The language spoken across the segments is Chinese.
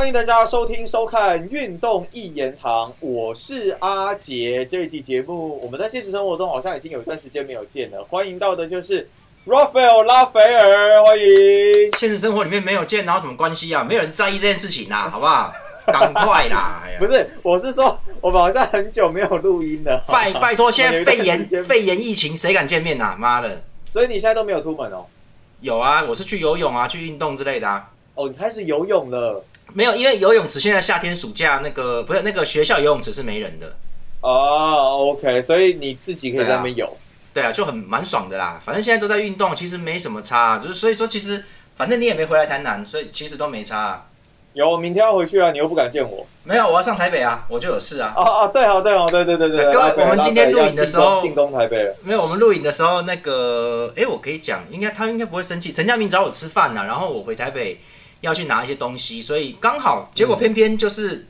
欢迎大家收听收看《运动一言堂》，我是阿杰。这一期节目，我们在现实生活中好像已经有一段时间没有见了。欢迎到的就是 Raphael 拉斐尔，欢迎。现实生活里面没有见，哪有什么关系啊？没有人在意这件事情啊，好不好？赶快啦！哎呀不是，我是说，我们好像很久没有录音了。拜拜托，现在 肺炎肺炎疫情，谁敢见面呐、妈的！所以你现在都没有出门哦？有啊，我是去游泳啊，去运动之类的啊。哦，你开始游泳了没有，因为游泳池现在夏天暑假那个不是那个学校游泳池是没人的，哦？OK，所以你自己可以在那边游。对啊，就很蛮爽的啦。反正现在都在运动，其实没什么差、就是所以说其实反正你也没回来台南，所以其实都没差、啊。有，我明天要回去啊，你又不敢见我。没有，我要上台北啊，我就有事啊。哦哦，对哦对哦，对对对对。我们今天录影的时候进攻台北了。没有，我们录影的时候，那个，哎，我可以讲，应该他应该不会生气。陈家明找我吃饭呢、然后我回台北要去拿一些东西，所以刚好，结果偏偏就是、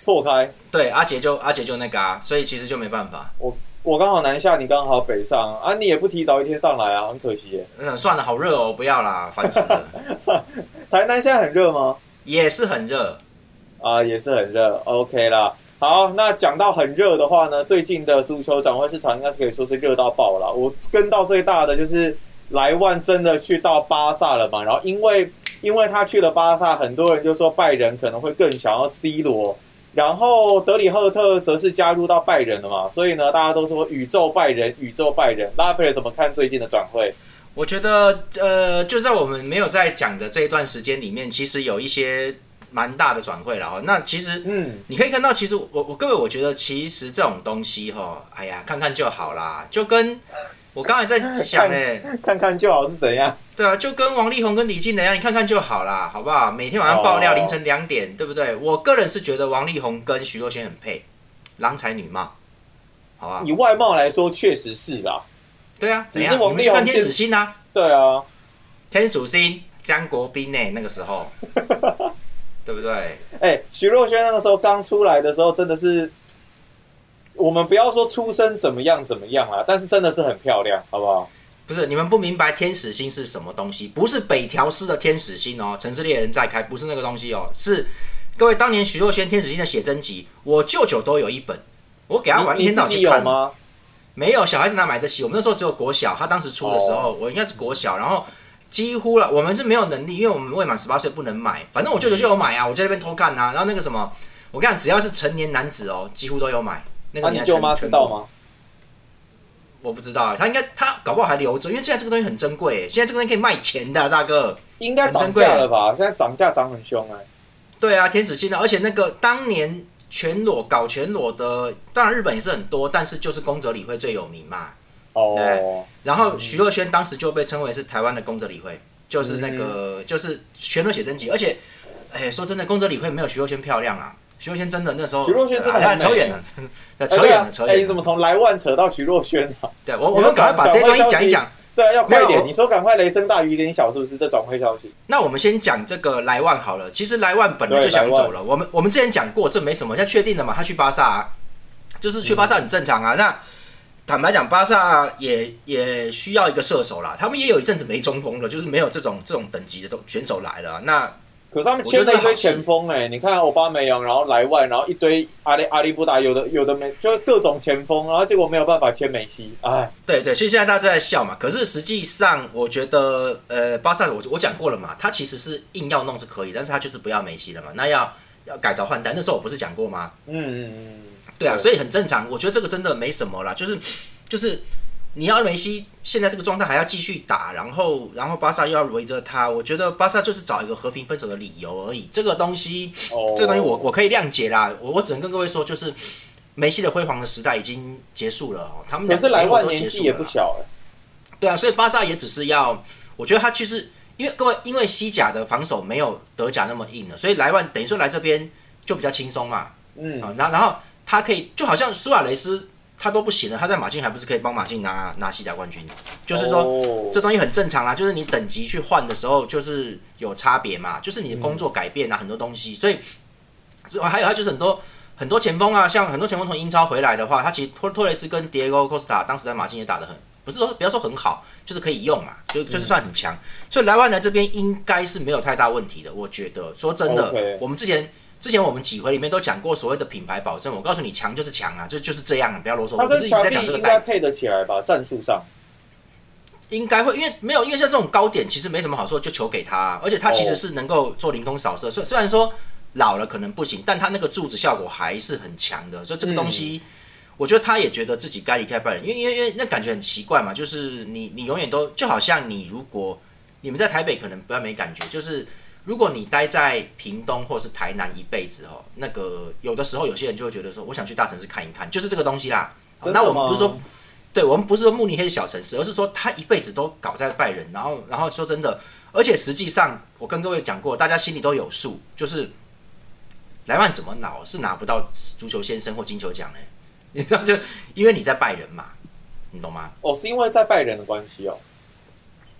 错开，对阿杰就阿杰就那个啊，所以其实就没办法。我我刚好南下，你刚好北上啊，你也不提早一天上来啊，很可惜耶。嗯，算了，好热哦，不要啦，烦死了。台南现在很热吗？也是很热，啊，也是很热，OK 啦。好，那讲到很热的话呢，最近的足球转会市场应该是可以说是热到爆了。我跟到最大的就是莱万真的去到巴萨了嘛，然后因为因为他去了巴萨，很多人就说拜仁可能会更想要 C 罗，然后德里赫特则是加入到拜仁了嘛，所以呢，大家都说宇宙拜仁，宇宙拜仁。拉斐尔怎么看最近的转会？我觉得呃，就在我们没有在讲的这一段时间里面，其实有一些蛮大的转会了哦。那其实嗯，你可以看到，其实我我各位，我觉得其实这种东西哈，哎呀，看看就好啦，就跟我刚才在想哎、看看就好是怎样。对啊，就跟王力宏跟李静的一样，你看看就好啦，好不好？每天晚上爆料，哦凌晨两点，对不对？我个人是觉得王力宏跟徐若瑄很配，郎才女貌，好吧？以外貌来说，确实是吧。对啊，只是？王力宏天现使星啊，对啊，天属星江国斌呢、那个时候，对不对？哎、徐若瑄那个时候刚出来的时候，真的是，我们不要说出身怎么样怎么样啊，但是真的是很漂亮，好不好？不是你们不明白天使星是什么东西，不是北条司的天使星哦，城市猎人在开，不是那个东西哦，是各位当年徐若瑄天使星的写真集，我舅舅都有一本，我给他玩一天到晚去看。有吗？没有，小孩子哪买得起？我们那时候只有国小，他当时出的时候，我应该是国小，然后几乎了，我们是没有能力，因为我们未满十八岁不能买。反正我舅舅就有买啊，我在那边偷看啊。然后那个什么，我跟你讲，只要是成年男子哦，几乎都有买。那个啊，你舅妈知道？吗？我不知道啊，他应该他搞不好还留着，因为现在这个东西很珍贵耶，现在这个东西可以卖钱的啊、大哥。应该涨价了吧？现在涨价涨很凶哎、对啊，天使星的，而且那个当年全裸搞全裸的，当然日本也是很多，但是就是宫泽理惠最有名嘛。哦，然后徐若瑄当时就被称为是台湾的宫泽理惠，就是那个、就是全裸写真集，而且，哎，说真的，宫泽理惠没有徐若瑄漂亮啊。徐若瑄真的那时候，徐若瑄真的扯远了，扯远了，扯哎、远了。你怎么从莱万扯到徐若瑄啊？对我，我们赶快把这些东西讲一讲。对啊，要快一点！你说赶快，雷声大雨点小，是不是？这转会消息，那我们先讲这个莱万好了。其实莱万本来就想走了，我们我们之前讲过，这没什么，现在确定了嘛？他去巴萨、啊，就是去巴萨很正常啊。那坦白讲，巴萨也也需要一个射手啦，他们也有一阵子没中锋了，就是没有这种这种等级的都选手来了啊、那可是他们签了一堆前锋哎、你看奥巴梅扬，然后莱万，然后一堆阿里阿里布达，有的有的没，就各种前锋，然后结果没有办法签梅西，哎，对对，所以现在大家都在笑嘛。可是实际上，我觉得，呃，巴萨我我讲过了嘛，他其实是硬要弄是可以，但是他就是不要梅西了嘛。那要要改朝换代，那时候我不是讲过吗？嗯嗯嗯，对啊，所以很正常。我觉得这个真的没什么啦，就是就是你要梅西现在这个状态还要继续打，然后然后巴萨又要围着他，我觉得巴萨就是找一个和平分手的理由而已。这个东西，哦，这个东西我我可以谅解啦。我我只能跟各位说，就是梅西的辉煌的时代已经结束了哦。他们可是莱万都年纪也不小哎、对啊，所以巴萨也只是要，我觉得他就是因为各位，因为西甲的防守没有德甲那么硬了，所以莱万等于说来这边就比较轻松嘛。嗯，啊，然后然后他可以就好像苏亚雷斯他都不行了，他在马竞还不是可以帮马竞拿拿西甲冠军？就是说、哦这东西很正常啦，就是你等级去换的时候就是有差别嘛，就是你的工作改变啊，很多东西，所以所以还有他就是很多。很多前锋啊，像很多前锋从英超回来的话，他其实托托雷斯跟 Diego Costa 当时在马竞也打得很不是说不要说很好，就是可以用嘛，就就是算很强。所以莱万来这边应该是没有太大问题的，我觉得。说真的我们之前之前我们几回里面都讲过所谓的品牌保证，我告诉你强就是强啊，就就是这样，不要啰嗦。他我不是一直跟乔蒂在讲这个代应该配得起来吧？战术上，应该会，因为没有，因为像这种高点其实没什么好说，就球给他啊、而且他其实是能够做凌空扫射，虽、虽然说老了可能不行，但他那个柱子效果还是很强的，所以这个东西，我觉得他也觉得自己该离开拜仁，因为因为因为那感觉很奇怪嘛，就是你你永远都就好像你如果你们在台北可能不要没感觉，就是如果你待在屏东或是台南一辈子哦，那个有的时候有些人就会觉得说，我想去大城市看一看，就是这个东西啦。那我们不是说吗对我们不是说慕尼黑是小城市，而是说他一辈子都搞在拜仁，然后然后说真的，而且实际上我跟各位讲过，大家心里都有数，就是莱万怎么老是拿不到足球先生或金球奖呢？你知道就因为你在拜仁嘛，你懂吗？哦，是因为在拜仁的关系哦。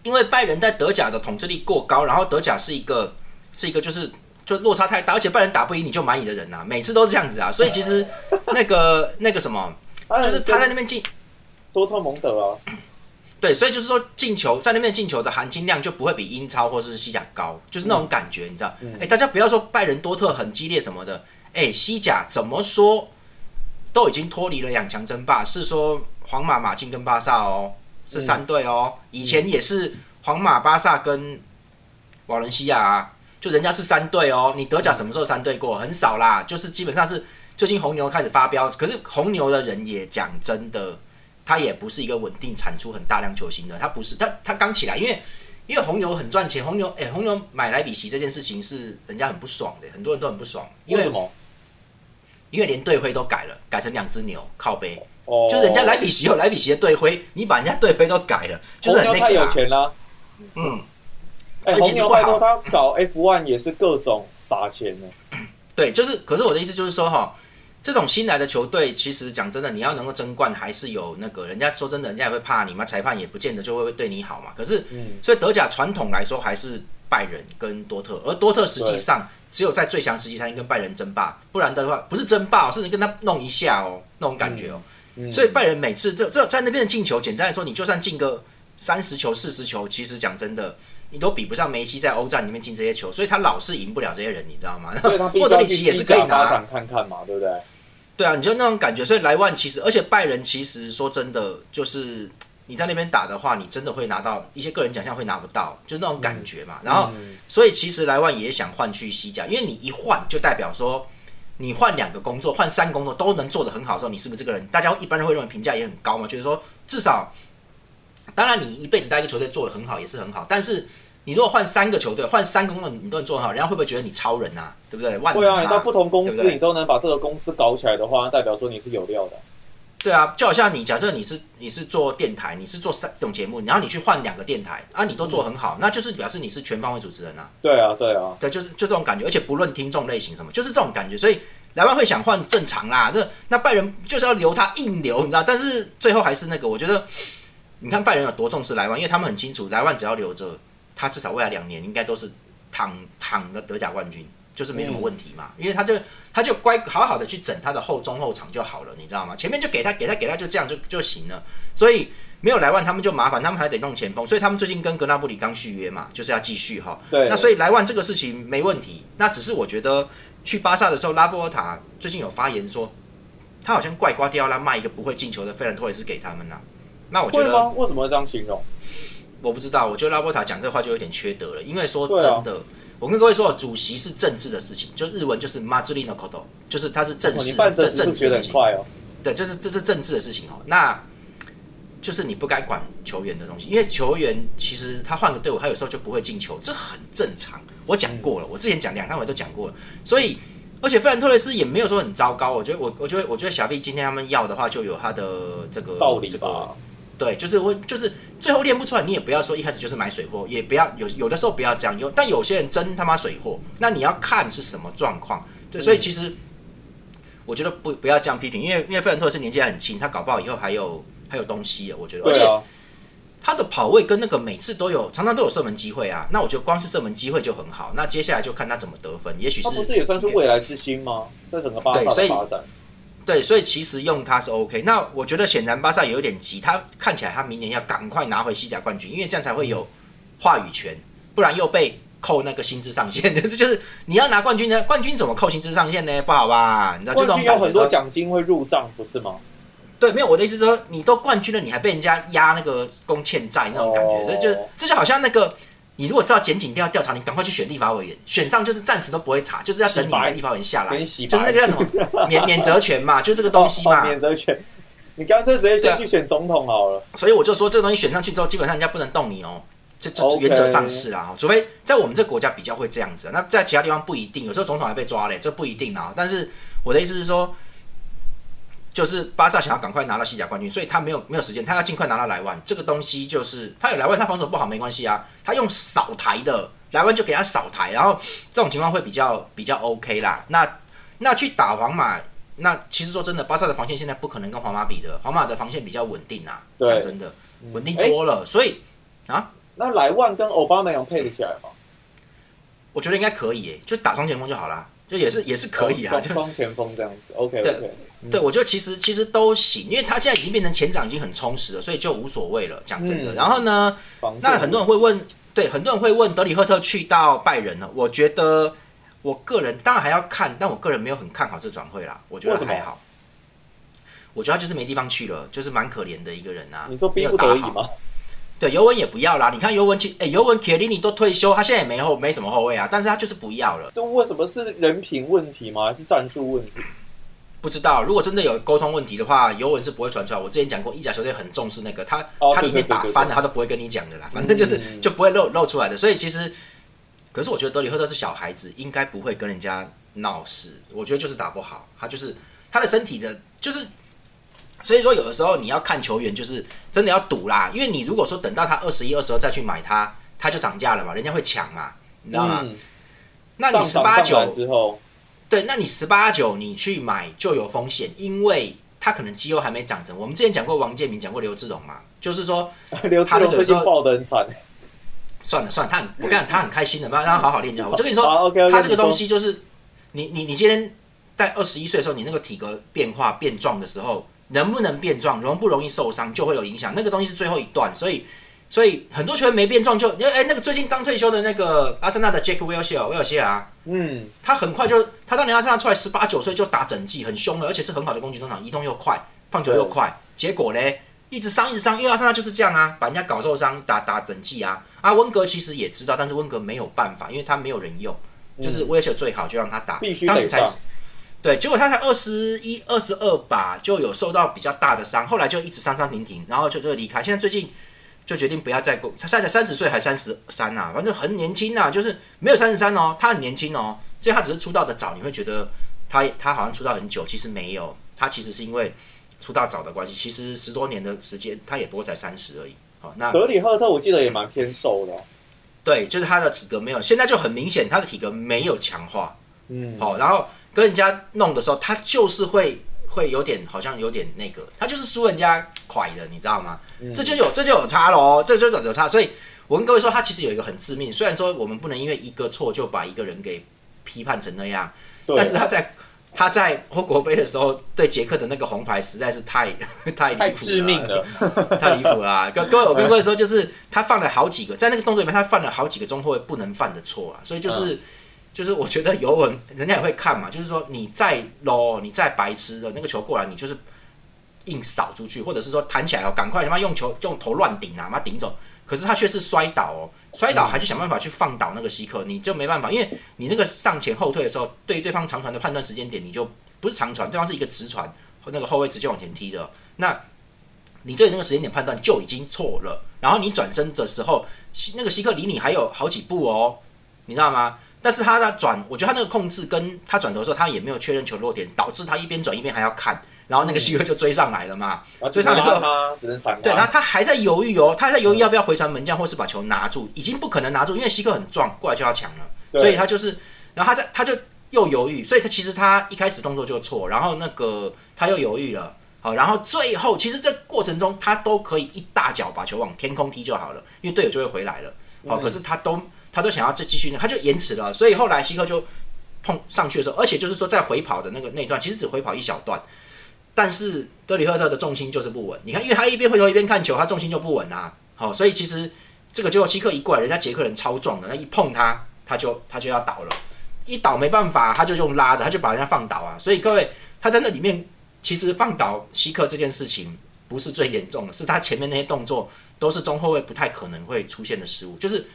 因为拜仁在德甲的统治力过高，然后德甲是一个是一个就是就落差太大，而且拜仁打不赢你就买你的人啊，每次都是这样子啊，所以其实那个那个什么，就是他在那边进。多特蒙德啊，对，所以就是说进球在那边进球的含金量就不会比英超或者是西甲高，就是那种感觉，你知道？哎、大家不要说拜仁多特很激烈什么的，哎，西甲怎么说都已经脱离了两强争霸，是说皇马、马竞跟巴萨哦，是三队哦，以前也是皇马、巴萨跟瓦伦西亚啊，就人家是三队哦，你德甲什么时候三队过？很少啦，就是基本上是最近红牛开始发飙，可是红牛的人也讲真的。他也不是一个稳定产出很大量球星的，他不是他他刚起来，因为因为红牛很赚钱，红牛哎、红牛买莱比锡这件事情是人家很不爽的，很多人都很不爽，为什么？因为连队徽都改了，改成两只牛靠背，哦，就是人家莱比锡有莱比锡的队徽，你把人家队徽都改了，就是红牛太有很那个、啊，钱了。嗯，哎，所以红牛拜托他搞 F1 也是各种撒钱呢。对，就是，可是我的意思就是说哈。这种新来的球队，其实讲真的，你要能够争冠，还是有那个人家说真的，人家也会怕你嘛，裁判也不见得就会对你好嘛。可是，嗯所以德甲传统来说还是拜仁跟多特，而多特实际上只有在最强时期才能跟拜仁争霸，不然的话不是争霸、哦，是你跟他弄一下哦，那种感觉哦。嗯所以拜仁每次这这在那边的进球，简单来说，你就算进个三十球、四十球，其实讲真的，你都比不上梅西在欧战里面进这些球，所以他老是赢不了这些人，你知道吗？所以他必莫德里奇也是可以拿，看看嘛，对不对？对啊，你就那种感觉。所以莱万其实，而且拜仁其实说真的，就是你在那边打的话，你真的会拿到一些个人奖项会拿不到，就是那种感觉嘛。然后，所以其实莱万也想换去西甲，因为你一换就代表说。你换两个工作，换三个工作都能做得很好的时候，你是不是这个人？大家一般人会认为评价也很高嘛？就是说，至少，当然你一辈子在一个球队做得很好也是很好，但是你如果换三个球队，换三个工作你都能做得很好，人家会不会觉得你超人啊？对不对？万能会啊，你到不同公司你都能把这个公司搞起来的话，代表说你是有料的。对啊，就好像你假设你是你是做电台，你是做三这种节目，然后你去换两个电台啊，你都做很好，那就是表示你是全方位主持人啊。对啊，对啊，对，就是就这种感觉，而且不论听众类型什么，就是这种感觉。所以莱万会想换正常啦，这那拜仁就是要留他硬留，你知道？但是最后还是那个，我觉得你看拜仁有多重视莱万，因为他们很清楚，莱万只要留着，他至少未来两年应该都是躺躺的德甲冠军，就是没什么问题嘛。因为他就他就乖好好的去整他的后中后场就好了，你知道吗？前面就给他给他给他就这样就就行了，所以。没有莱万，他们就麻烦，他们还得弄前锋，所以他们最近跟格纳布里刚续约嘛，就是要继续哈。对那所以莱万这个事情没问题，那只是我觉得去巴萨的时候，拉波尔塔最近有发言说，他好像怪瓜迪奥拉卖一个不会进球的费兰托雷斯给他们呐、那我觉得？为什么会这样形容？我不知道，我觉得拉波尔塔讲这话就有点缺德了，因为说真的，我跟各位说，主席是政治的事情，就日文就是 m a z u r i no koto，就是他是政办这只是政治的事情。对，就是这是政治的事情哦。那就是你不该管球员的东西，因为球员其实他换个队伍，他有时候就不会进球，这很正常。我讲过了，我之前讲两三回都讲过了，所以而且费兰托雷斯也没有说很糟糕。我觉得我我觉得我觉得小 V 今天他们要的话，就有他的这个道理这个吧。对，就是会，就是最后练不出来，你也不要说一开始就是买水货，也不要有有的时候不要这样，有但有些人真他妈水货，那你要看是什么状况。对，所以其实我觉得不不要这样批评，因为因为费兰托雷斯年纪还很轻，他搞不好以后还有还有东西，我觉得，而且他的跑位跟那个每次都有常常都有射门机会啊，那我觉得光是射门机会就很好，那接下来就看他怎么得分，也许是他不是也算是未来之星吗？在整个巴萨对所以的发展，对，所以其实用他是 OK。那我觉得显然巴萨有点急，他看起来他明年要赶快拿回西甲冠军，因为这样才会有话语权，不然又被扣那个薪资上限。这就是你要拿冠军呢，冠军怎么扣薪资上限呢？不好吧？你知道这冠种军有很多奖金会入账，不是吗？对，没有我的意思是说，你都冠军了，你还被人家压那个工欠债那种感觉，哦这就这就好像那个。你如果知道检警一定要调查，你赶快去选立法委员，选上就是暂时都不会查，就是要等你洗白。们立法委员下来，就是那个叫什么免免责权嘛，就这个东西嘛。哦免责权，你干脆直接先去选总统好了。所以我就说，这个东西选上去之后，基本上人家不能动你哦，这这原则上是啦，除非在我们这个国家比较会这样子，那在其他地方不一定，有时候总统还被抓嘞，这不一定啊。但是我的意思是说，就是巴萨想要赶快拿到西甲冠军，所以他没有没有时间，他要尽快拿到莱万。这个东西就是他有莱万，他防守不好没关系啊，他用扫台的莱万就给他扫台，然后这种情况会比较比较 OK 啦。那那去打皇马。那其实说真的，巴萨的防线现在不可能跟皇马比的，皇马的防线比较稳定啊，对讲真的，稳定多了，所以啊，那莱万跟奥巴梅扬配得起来吗？我觉得应该可以诶，就打双前锋就好啦，就也是也是可以啊，就双双前锋这样子。OK 对 OK，对我觉得其实其实都行，因为他现在已经变成前场已经很充实了，所以就无所谓了，讲真的。嗯然后呢，那很多人会问，对，很多人会问德里赫特去到拜仁了，我觉得我个人当然还要看，但我个人没有很看好这转会啦，我觉得还好。我觉得他就是没地方去了，就是蛮可怜的一个人啊。你说逼不得已吗？对，尤文也不要啦。你看尤文其，哎、尤文铁林尼都退休，他现在也没后没什么后卫啊，但是他就是不要了。这为什么是人品问题吗？还是战术问题？不知道，如果真的有沟通问题的话，尤文是不会传出来。我之前讲过，意甲球队很重视那个，他、哦他里面打翻了，他都不会跟你讲的啦。反正就是、嗯就不会露露出来的。所以其实，可是我觉得德里赫特是小孩子，应该不会跟人家闹事。我觉得就是打不好，他就是他的身体的，就是。所以说，有的时候你要看球员，就是真的要赌啦。因为你如果说等到他二十一、二十二再去买他，他就涨价了嘛，人家会抢嘛，你知道吗？嗯，那你上十八九之后，对，那你十八九你去买就有风险，因为他可能肌肉还没长成。我们之前讲过王建民，讲过刘志荣嘛，就是说 刘志荣最近爆的很惨。算了算了，他很我跟你讲，他很开心的，让他好好练就好。我就跟你说，好，OK，OK，他这个东西就是你你你今天在二十一岁的时候，你那个体格变化变壮的时候，能不能变壮，容不容易受伤，就会有影响。那个东西是最后一段，所以。所以很多球员没变壮就，哎、那个最近刚退休的那个阿森纳的 Jack Wilshere 威尔谢尔，嗯，他很快就，他当年阿森纳出来十八九岁就打整季，很凶了，而且是很好的攻击中场，移动又快，放球又快。结果嘞，一直伤一直伤，因为阿森纳就是这样啊，把人家搞受伤，打打整季啊。啊，温格其实也知道，但是温格没有办法，因为他没有人用，就是威尔切尔最好就让他打，必须当时才得上。对，结果他才二十一、二十二吧就有受到比较大的伤，后来就一直伤伤停停，然后就就离开。现在最近就决定不要再过，他现在才三十岁还三十三呐，反正很年轻啊，就是没有三十三哦，他很年轻哦，所以他只是出道的早，你会觉得他他好像出道很久，其实没有，他其实是因为出道早的关系，其实十多年的时间他也不过才三十而已。好，那德里赫特我记得也蛮偏瘦的哦。对，就是他的体格没有，现在就很明显他的体格没有强化。嗯，好、然后跟人家弄的时候，他就是会会有点好像有点那个，他就是输人家快的，你知道吗？这就有这就有差喽，这就有有差。所以我跟各位说，他其实有一个很致命，虽然说我们不能因为一个错就把一个人给批判成那样，但是他在他在欧国杯的时候对捷克的那个红牌实在是太 太离谱太致命了。太离谱了啊！各各位，我跟各位说，就是他犯了好几个，在那个动作里面，他犯了好几个中后卫不能犯的错啊，所以就是。就是我觉得尤文人家也会看嘛，就是说你再 low，你再白痴的那个球过来，你就是硬扫出去，或者是说弹起来哦，赶快他妈用球用头乱顶啊，妈顶走。可是他却是摔倒哦，摔倒还去想办法去放倒那个西克，你就没办法，因为你那个上前后退的时候，对于对方长传的判断时间点，你就不是长传，对方是一个直传，那个后卫直接往前踢的，那你对那个时间点判断就已经错了。然后你转身的时候，希那个西克离你还有好几步哦，你知道吗？但是他的转，我觉得他那个控制跟他转头的时候，他也没有确认球落点，导致他一边转一边还要看，然后那个西哥就追上来了嘛。啊，追上来之后只能传对，然他。后他还在犹豫哦，他还在犹豫要不要回传门将，或是把球拿住，已经不可能拿住，因为西哥很壮，过来就要抢了，对。所以他就是，然后他在他就又犹豫，所以他其实他一开始动作就错，然后那个他又犹豫了，好，然后最后其实这过程中他都可以一大脚把球往天空踢就好了，因为队友就会回来了，好，可是他都他都想要再继续，他就延迟了，所以后来希克就碰上去的时候，而且就是说在回跑的那个那段，其实只回跑一小段。但是德里赫特的重心就是不稳。你看，因为他一边回头一边看球，他重心就不稳啊。好，所以其实这个结果希克一过来，人家捷克人超壮的，那一碰他，他就他就要倒了。一倒没办法，他就用拉的，他就把人家放倒啊。所以各位，他在那里面其实放倒希克这件事情不是最严重的，是他前面那些动作都是中后卫不太可能会出现的失误，就是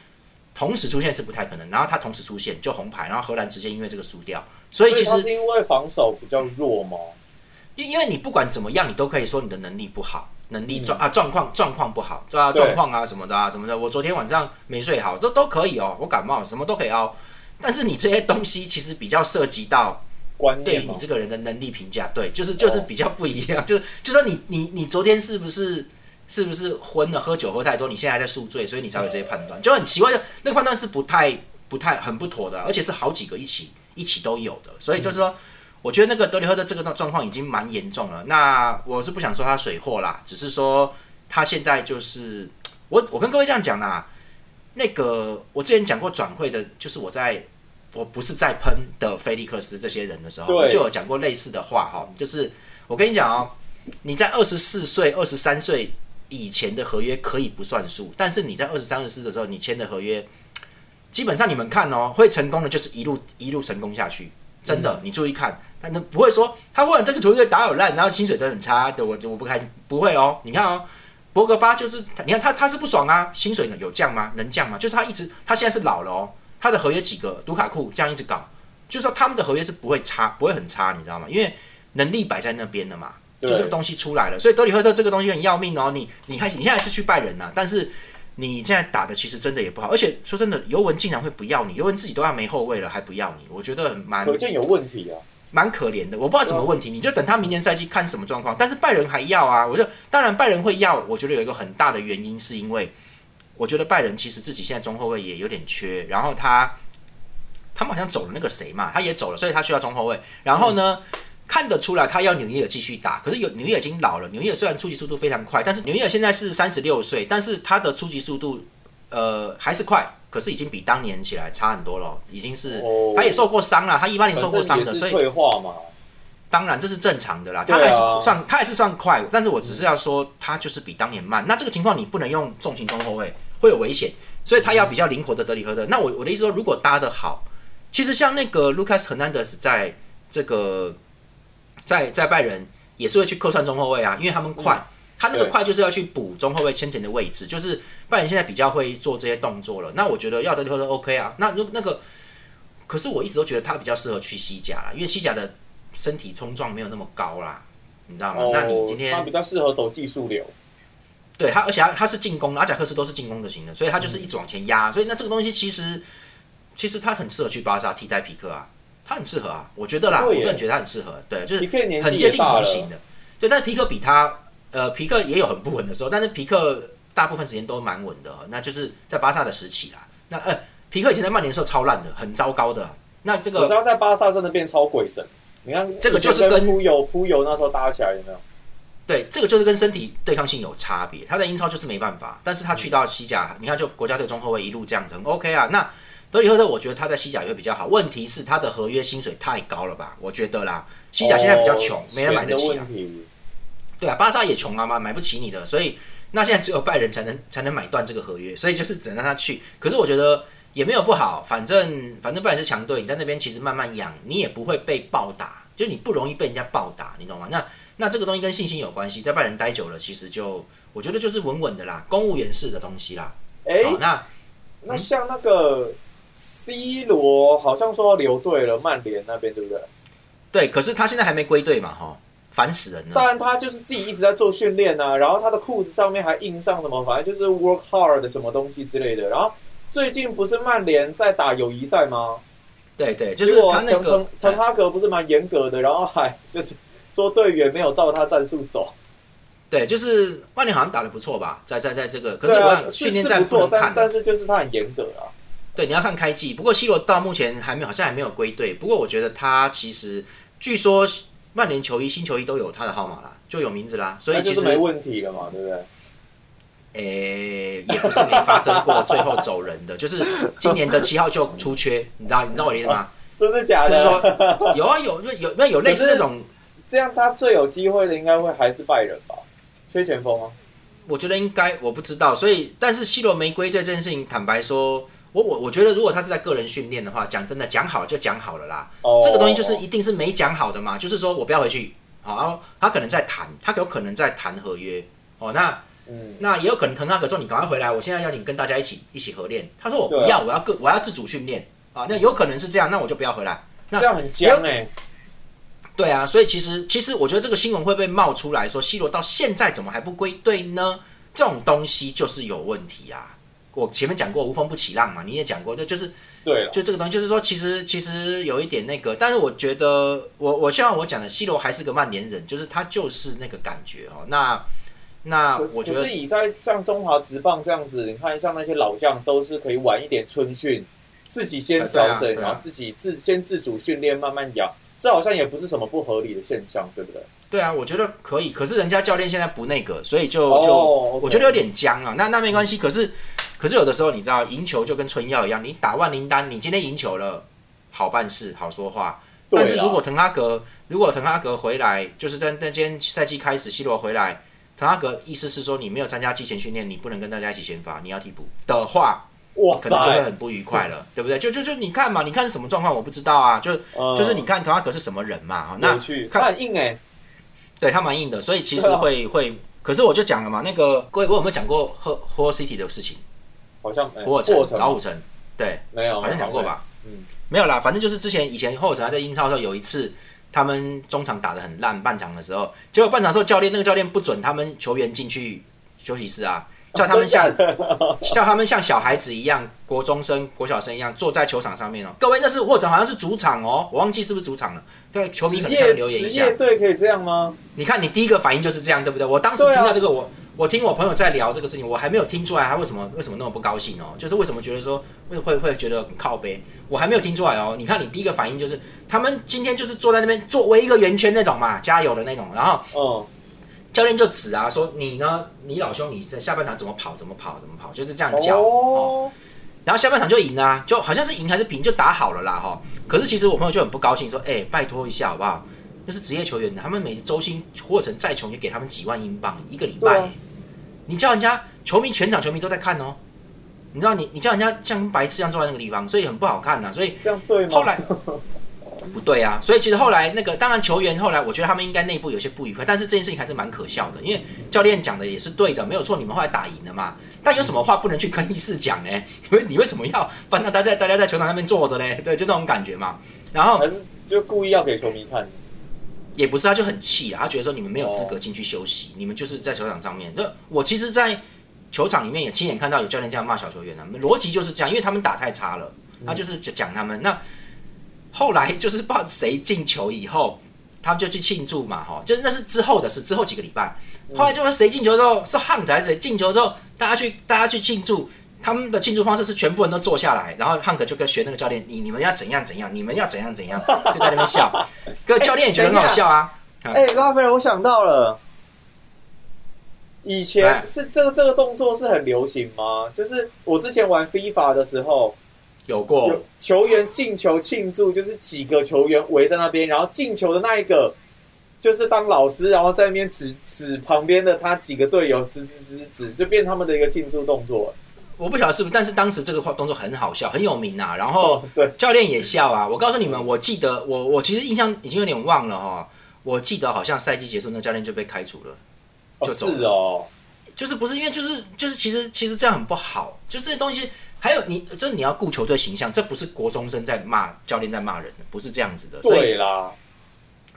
同时出现是不太可能，然后他同时出现就红牌，然后荷兰直接因为这个输掉。所以其实是因为防守比较弱吗？因因为你不管怎么样，你都可以说你的能力不好，能力状啊状况状况不好，对吧？状况啊什么的啊什么的，我昨天晚上没睡好，都都可以哦。我感冒什么都可以哦。但是你这些东西其实比较涉及到对于你这个人的能力评价，对，就是就是比较不一样，就是就说你你你昨天是不是是不是昏了，喝酒喝太多，你现在还在宿醉，所以你才有这些判断，就很奇怪，就那个判断是不太不太很不妥的，而且是好几个一起一起都有的，所以就是说。我觉得那个德里赫的这个状况已经蛮严重了。那我是不想说他水货啦，只是说他现在就是我我跟各位这样讲啦。那个我之前讲过转会的，就是我在我不是在喷的菲利克斯这些人的时候，就有讲过类似的话哈。就是我跟你讲哦，你在二十四岁、二十三岁以前的合约可以不算数，但是你在二十三、二十四的时候你签的合约，基本上你们看哦，会成功的就是一路一路成功下去。真的，你注意看，他能不会说他为了这个球队打有烂，然后薪水真的很差的，我我不开心，不会哦。你看哦，博格巴就是，你看他他是不爽啊，薪水呢有降吗？能降吗？就是他一直他现在是老了哦，他的合约几个读卡库这样一直搞，就是说他们的合约是不会差，不会很差，你知道吗？因为能力摆在那边的嘛，就这个东西出来了，所以德里赫特这个东西很要命哦。你你看你现在是去拜仁呐，但是。你现在打的其实真的也不好，而且说真的，尤文竟然会不要你，尤文自己都要没后卫了还不要你，我觉得蛮可见有问题啊，蛮可怜的。我不知道什么问题，你就等他明年赛季看什么状况。但是拜仁还要啊，我就当然拜仁会要，我觉得有一个很大的原因是因为，我觉得拜仁其实自己现在中后卫也有点缺，然后他他们好像走了那个谁嘛，他也走了，所以他需要中后卫。然后呢？看得出来，他要纽伊尔继续打，可是有纽伊尔已经老了。纽伊尔虽然出击速度非常快，但是纽伊尔现在是三十六岁，但是他的出击速度，呃，还是快，可是已经比当年起来差很多了。已经是，他也受过伤了，他一八年受过伤的，所以退化嘛。当然这是正常的啦，他还是算他还是算快，但是我只是要说他就是比当年慢。那这个情况你不能用重型中后卫，会有危险，所以他要比较灵活的德里赫特。那我我的意思说，如果搭的好，其实像那个卢卡斯·赫南德斯在这个。在在拜仁也是会去客串中后卫啊，因为他们快，他那个快就是要去补中后卫先前的位置，就是拜仁现在比较会做这些动作了。那我觉得要德里赫特 OK 啊，那如那个，可是我一直都觉得他比较适合去西甲啦，因为西甲的身体冲撞没有那么高啦，你知道吗？那你今天他比较适合走技术流，对他，而且他他是进攻，阿贾克斯都是进攻的型的，所以他就是一直往前压，所以那这个东西其实其实他很适合去巴萨替代皮克啊。他很适合啊，我觉得啦，我个人觉得他很适合，对，就是很接近同型的，对。但是皮克比他，呃，皮克也有很不稳的时候，但是皮克大部分时间都蛮稳的，那就是在巴萨的时期啦。那呃，皮克以前在曼联的时候超烂的，很糟糕的。那这个我知道在巴萨真的变超鬼神，你看这个就是跟扑油扑油那时候搭起来有没有？对，这个就是跟身体对抗性有差别。他在英超就是没办法，但是他去到西甲，你看就国家队中后卫一路这样子，OK 啊，那。德里赫特，我觉得他在西甲也会比较好。问题是他的合约薪水太高了吧？我觉得啦，西甲现在比较穷，没人买得起啊。对啊，巴萨也穷啊嘛，买不起你的，所以那现在只有拜仁才能才能买断这个合约，所以就是只能让他去。可是我觉得也没有不好，反正反正拜仁是强队，你在那边其实慢慢养，你也不会被暴打，就你不容易被人家暴打，你懂吗？那那这个东西跟信心有关系，在拜仁待久了，其实就我觉得就是稳稳的啦，公务员式的东西啦。哎，那那像那个。C 罗好像说留队了，曼联那边对不对？对，可是他现在还没归队嘛，哈，烦死人了。当然，他就是自己一直在做训练啊，然后他的裤子上面还印上什么，反正就是 work hard 什么东西之类的。然后最近不是曼联在打友谊赛吗？对对，就是他那个滕哈格不是蛮严格的，然后还就是说队员没有照他战术走。对，就是曼联好像打的不错吧，在在在这个，可是我训练战不错但但是就是他很严格啊。对，你要看开季。不过 C 罗到目前还没有，好像还没有归队。不过我觉得他其实，据说曼联球衣、新球衣都有他的号码啦，就有名字啦。所以其实没问题了嘛，对不对？诶，也不是没发生过最后走人的，就是今年的七号就出缺，你知道？你知道我意思吗？真的假的？就是说有啊，有，有有那有类似那种这样他最有机会的应该会还是拜仁吧？缺前锋啊？我觉得应该，我不知道。所以，但是 C 罗没归队这件事情，坦白说，我我我觉得，如果他是在个人训练的话，讲真的，讲好就讲好了啦。哦这个东西就是一定是没讲好的嘛，就是说我不要回去，好，然后他可能在谈，他有可能在谈合约，哦，那嗯，那也有可能滕哈格说你赶快回来，我现在要你跟大家一起一起合练。他说我不要，我要个我要自主训练啊，那有可能是这样，那我就不要回来。那这样很僵哎、对啊，所以其实其实我觉得这个新闻会被冒出来说，C 罗到现在怎么还不归队呢？这种东西就是有问题啊。我前面讲过无风不起浪嘛，你也讲过，这就是对了，就这个东西，就是说其实其实有一点那个，但是我觉得我我希望我讲的，C 罗还是个曼联人，就是他就是那个感觉哦。那那我觉得以在像中华职棒这样子，你看像那些老将都是可以晚一点春训，自己先调整，啊啊然后自己自先自主训练，慢慢养，这好像也不是什么不合理的现象，对不对？对啊，我觉得可以，可是人家教练现在不那个，所以就哦就、我觉得有点僵啊。那那没关系，可是可是有的时候你知道，赢球就跟春药一样，你打万灵丹，你今天赢球了，好办事，好说话。但是如果滕哈格如果滕哈格回来，就是在在今天赛季开始，C 罗回来，滕哈格意思是说你没有参加季前训练，你不能跟大家一起先发，你要替补的话，哇可能就会，很不愉快了，对不对？就就就你看嘛，你看什么状况我不知道啊，就嗯就是你看滕哈格是什么人嘛，好那他很硬哎、对他蛮硬的，所以其实会、会，可是我就讲了嘛，那个各位我有没有讲过赫霍 City 的事情？好像哎霍尔城老虎城，对，没有，好像讲过吧？嗯，没有啦，反正就是之前以前霍尔城还在英超的时候，有一次他们中场打的很烂，半场的时候，结果半场的时候教练那个教练不准他们球员进去休息室啊，叫他们像、叫他们像小孩子一样，国中生、国小生一样坐在球场上面哦。各位那是霍尔城好像是主场哦，我忘记是不是主场了。对，球迷可能下面职业留言一下职业。队可以这样吗？你看，你第一个反应就是这样，对不对？我当时听到这个，我我听我朋友在聊这个事情，我还没有听出来他为什么为什么那么不高兴哦，就是为什么觉得说会会会觉得很靠背，我还没有听出来哦。你看，你第一个反应就是他们今天就是坐在那边做围一个圆圈那种嘛，加油的那种，然后嗯，教练就指啊说你呢，你老兄你在下半场怎么跑怎么跑怎么跑，就是这样叫哦哦，然后下半场就赢了、啊，就好像是赢还是平就打好了啦哈。可是其实我朋友就很不高兴，说：“哎、拜托一下好不好？那是职业球员的，他们每周薪或者再穷也给他们几万英镑一个礼拜、你叫人家球迷全场球迷都在看哦，你知道你你叫人家像白痴一样坐在那个地方，所以很不好看呐、所以这样对吗？后来不对啊，所以其实后来那个当然球员后来我觉得他们应该内部有些不愉快，但是这件事情还是蛮可笑的，因为教练讲的也是对的，没有错，你们后来打赢了嘛。但有什么话不能去更衣室讲呢？因为你为什么要反正大家大家在球场那边坐着嘞？对，就那种感觉嘛。然后还是就故意要给球迷看？也不是，他就很气啊，他觉得说你们没有资格进去休息，你们就是在球场上面。那我其实，在球场里面也亲眼看到有教练这样骂小球员啊，逻辑就是这样，因为他们打太差了，他就是讲他们。那后来就是不知道谁进球以后，他们就去庆祝嘛，哈，就是那是之后的事，之后几个礼拜。后来就是谁进球之后是 Hunt 还是谁进球之后，大家去大家去庆祝。他们的庆祝方式是全部人都坐下来，然后汉克就跟学那个教练，你你们要怎样怎样，你们要怎样怎样，就在那边笑。个教练也觉得很好笑啊。哎、拉斐尔，我想到了，以前是这个这个动作是很流行吗？就是我之前玩 FIFA 的时候，有过有球员进球庆祝，就是几个球员围在那边，然后进球的那一个就是当老师，然后在那边指指旁边的他几个队友，指指指指指，就变他们的一个庆祝动作。我不晓得是不是，但是当时这个动作很好笑，很有名啊。然后，教练也笑啊。我告诉你们，我记得我我其实印象已经有点忘了哈。我记得好像赛季结束，那教练就被开除了。哦就走了是哦，就是不是因为就是就是其实其实这样很不好，就这些东西。还有你，就是你要顾球队形象，这不是国中生在骂教练在骂人的，不是这样子的。对啦，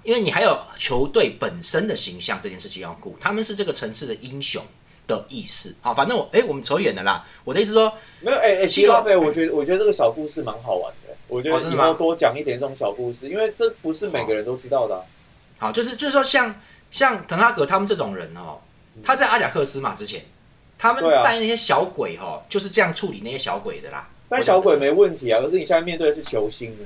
因为你还有球队本身的形象这件事情要顾，他们是这个城市的英雄的意思。好，反正我哎、我们扯远了啦。我的意思说，没有哎哎，西罗其拉菲，我觉得我觉得这个小故事蛮好玩的，我觉得以后多讲一点这种小故事，因为这不是每个人都知道的啊、好，就是就是说像像滕哈格他们这种人哦，他在阿贾克斯嘛之前，他们带那些小鬼哦，就是这样处理那些小鬼的啦。但小鬼没问题啊，可是你现在面对的是球星啊。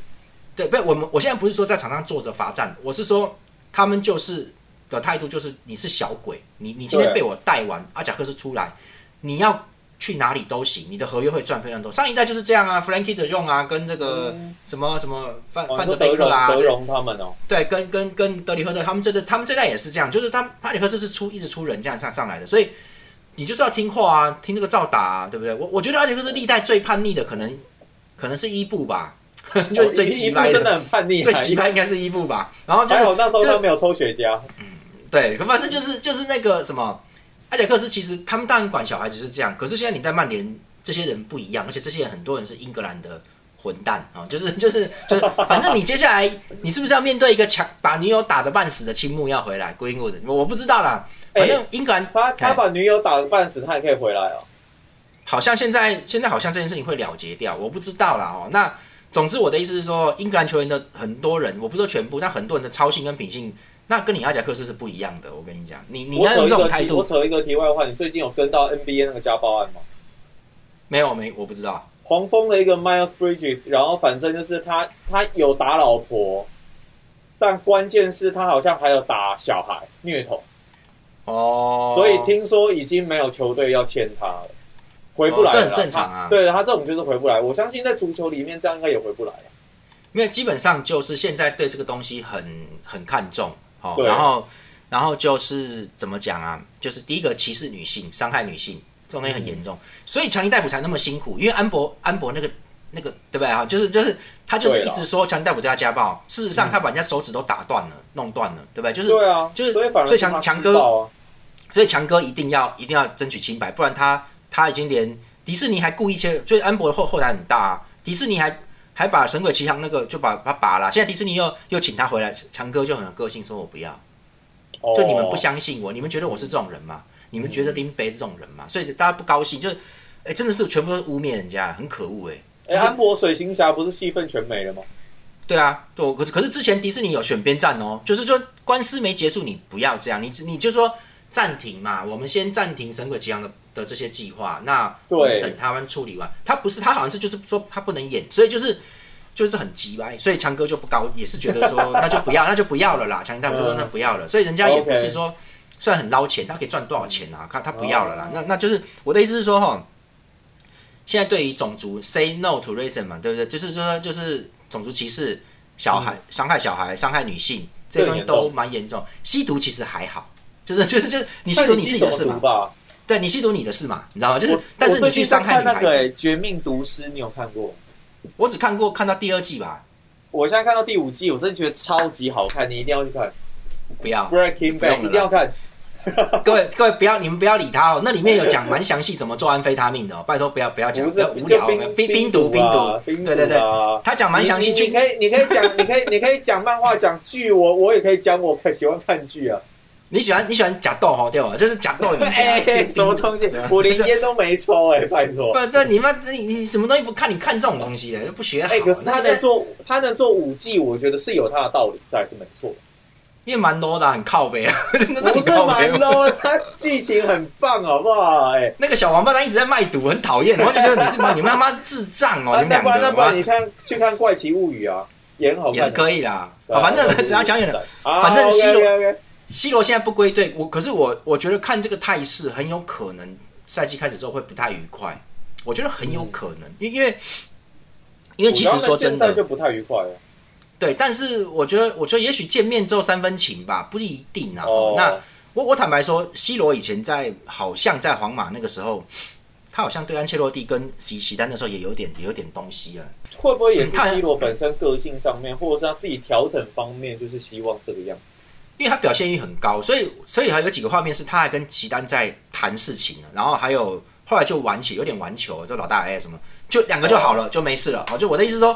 对，不是我们我现在不是说在场上坐着罚站，我是说他们就是的态度就是你是小鬼，你你今天被我带完，阿贾克斯出来，你要去哪里都行，你的合约会赚非常多。上一代就是这样啊，Frankie 的用啊，跟这个什么什么范范德贝克啊，德容他们哦，对，跟跟跟德里赫特他们这个他们这代也是这样，就是他帕里克斯是出一直出人这样上上来的，所以你就是要听话啊，听这个照打，啊，对不对？我我觉得阿杰克斯历代最叛逆的，可能可能是伊布吧。就最奇葩真的很叛逆，最奇葩应该是伊布吧。然后还好那时候他没有抽雪茄。嗯，对，反正就是就是那个什么，艾贾克斯其实他们当然管小孩子是这样，可是现在你在曼联，这些人不一样，而且这些人很多人是英格兰的混蛋啊，就是就是就是，反正你接下来你是不是要面对一个强把女友打得半死的青木要回来？Greenwood，我不知道啦。反正英格兰他他把女友打得半死，他也可以回来哦。好像现在现在好像这件事情会了结掉，我不知道啦哦。那。总之，我的意思是说，英格兰球员的很多人，我不说全部，但很多人的操性跟品性，那跟你阿贾克斯是不一样的。我跟你讲，你你要用这种态度。我扯一个题外话，你最近有跟到 NBA 那个家暴案吗？没有，没，我不知道。黄蜂的一个 Miles Bridges，然后反正就是他，他有打老婆，但关键是他好像还有打小孩虐童。哦。所以听说已经没有球队要签他了。回不来，这很正常啊。对他这种就是回不来。我相信在足球里面，这样应该也回不来了。因为基本上就是现在对这个东西很很看重，好，然后然后就是怎么讲啊？就是第一个歧视女性、伤害女性，这种东西很严重。所以强尼戴普才那么辛苦，因为安博安博那个那个对不对哈？就是就是他就是一直说强尼戴普对他家暴，事实上他把人家手指都打断了、弄断了，对不对？就是对啊，就是所以强强哥，所以强哥一定要一定要争取清白，不然他。他已经连迪士尼还故意切，所以安博的后后台很大啊。迪士尼还还把神鬼奇航那个就把他拔了。现在迪士尼又又请他回来，强哥就很有个性，说我不要。就你们不相信我，你们觉得我是这种人吗？你们觉得林北是这种人吗？所以大家不高兴，就是哎，真的是全部都污蔑人家，很可恶哎。哎，安博水行侠不是戏份全没了吗？对啊，我可是可是之前迪士尼有选边站哦，就是说官司没结束，你不要这样，你你就说暂停嘛，我们先暂停神鬼奇航的。的这些计划，那等台湾处理完，他不是他好像是就是说他不能演，所以就是就是很急歪，所以强哥就不高，也是觉得说那就不要，那就不要了啦。强哥他们说那不要了，所以人家也不是说虽然很捞钱，他可以赚多少钱啊？他他不要了啦。那那就是我的意思是说哈，现在对于种族 say no to racism 嘛，对不对？就是说就是种族歧视、小孩伤害小孩、伤害女性这些东西都蛮严重。吸毒其实还好，就是就是就是你吸毒你自己的事嘛。对你吸毒你的事嘛，你知道吗？就是，但是你去伤害那个《绝命毒师》，你有看过？我只看过看到第二季吧。我现在看到第五季，我真的觉得超级好看，你一定要去看。不要，Breaking Bad 一定要看。各位各位不要，你们不要理他哦。那里面有讲蛮详细怎么做安非他命的哦，拜托不要不要讲，不要无聊。冰冰毒冰毒，对对对，他讲蛮详细。你可以你可以讲，你可以你可以讲漫画讲剧，我我也可以讲，我可喜欢看剧啊。你喜欢你喜欢假豆哈对吧？就是假豆，哎，什么东西？我连烟都没抽哎，拜托。不，这你妈你你什么东西不看？你看这种东西的不学好。哎，可是他能做他能做五 G，我觉得是有他的道理在，是没错。因为蛮 low 的，很靠背啊，真的是不是蛮 low？他剧情很棒，好不好？哎，那个小王八蛋一直在卖毒，很讨厌。我就觉得你是妈，你们他妈智障哦！你们两个。那不然那不然你看去看《怪奇物语》啊，也很好看，也是可以啦。反正只要讲演的，反正西罗。C 罗现在不归队，我可是我我觉得看这个态势，很有可能赛季开始之后会不太愉快。我觉得很有可能，因因为因为其实说真的就不太愉快了。对，但是我觉得，我觉得也许见面之后三分情吧，不一定啊。那我我坦白说，C 罗以前在好像在皇马那个时候，他好像对安切洛蒂跟席席丹的时候也有点有点东西啊。会不会也是 C 罗本身个性上面，或者是他自己调整方面，就是希望这个样子？因为他表现欲很高，所以所以还有几个画面是他还跟齐丹在谈事情呢，然后还有后来就玩起，有点玩球，就老大哎什么，就两个就好了，就没事了。哦，就我的意思说，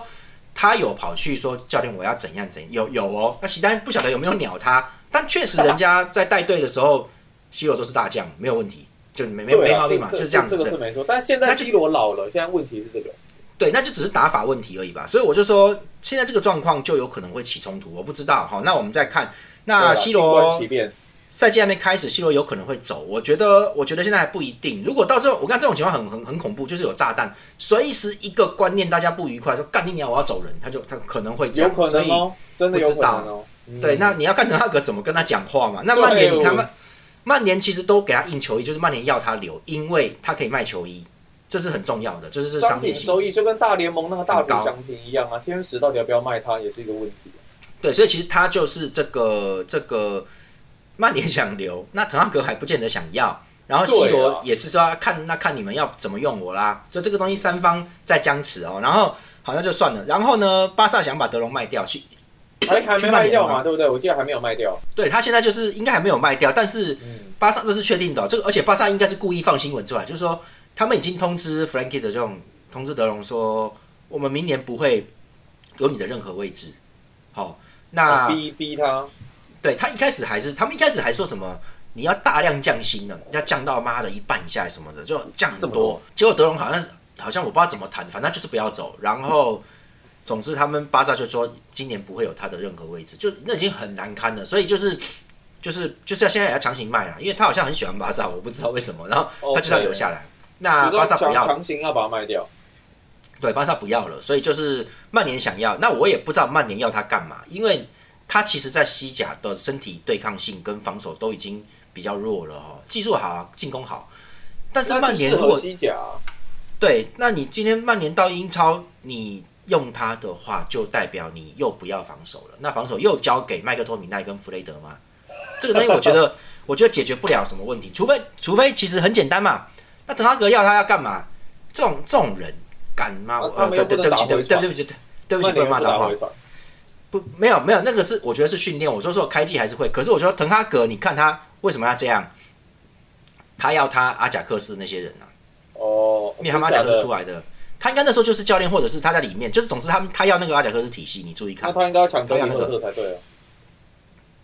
他有跑去说教练我要怎样怎样，有有哦。那齐丹不晓得有没有鸟他，但确实人家在带队的时候，C 罗都是大将，没有问题，就没没没毛病嘛，就是这样子。这个是没错，但现在 C 罗老了，现在问题是这个。对，那就只是打法问题而已吧。所以我就说，现在这个状况就有可能会起冲突，我不知道。好，那我们再看。那 C 罗赛季还没开始，C 罗有可能会走。我觉得，我觉得现在还不一定。如果到时候，我看这种情况很很很恐怖，就是有炸弹，随时一个观念大家不愉快，说干你娘，我要走人，他就他可能会这样。有可能哦，真的有可能哦。对，那你要看德哈格怎么跟他讲话嘛。那曼联，你看曼曼联其实都给他印球衣，就是曼联要他留，因为他可以卖球衣。这是很重要的，就是是商。品收益就跟大联盟那个大很高谷翔平一样啊，天使到底要不要卖它也是一个问题。对，所以其实他就是这个这个曼联想留，那滕哈格还不见得想要，然后西罗啊也是说要看那看你们要怎么用我啦，就这个东西三方在僵持哦，然后好像就算了，然后呢，巴萨想把德容卖掉去，还还没卖掉嘛，对不对？我记得还没有卖掉。对他现在就是应该还没有卖掉，但是嗯，巴萨这是确定的哦、这个而且巴萨应该是故意放新闻出来，就是说他们已经通知 Frankie 的这种通知德容说，我们明年不会有你的任何位置，好、那。逼逼他，对他一开始还是他们一开始还说什么你要大量降薪呢，要降到妈的一半以下什么的，就降很多这么多。结果德容好像是好像我不知道怎么谈，反正就是不要走。然后总之他们巴萨就说今年不会有他的任何位置，就那已经很难堪了。所以就是就是就是要现在也要强行卖了，因为他好像很喜欢巴萨，我不知道为什么，然后他就是要留下来。那巴萨不要，强行要把它卖掉。对，巴萨不要了，所以就是曼联想要，那我也不知道曼联要他干嘛，因为他其实在西甲的身体对抗性跟防守都已经比较弱了哦，技术好，进攻好，但是曼联如果西甲啊，对，那你今天曼联到英超，你用他的话，就代表你又不要防守了，那防守又交给麦克托米奈跟弗雷德吗？这个东西我觉得，我觉得解决不了什么问题，除非除非其实很简单嘛，那滕哈格要他要干嘛？这种这种人干嘛？啊呃，他们又不能对对对不起，对不起，对不起，对对不起，曼联不能骂脏话不没有没有，那个是我觉得是训练。我说说开季还是会，可是我说滕哈格，你看他为什么要这样？他要他阿贾克斯那些人啊，哦，因为他们阿贾克斯出来的，他应该那时候就是教练，或者是他在里面，就是总之他们他要那个阿贾克斯体系，你注意看。那他应该要抢他要那个赫特才对啊。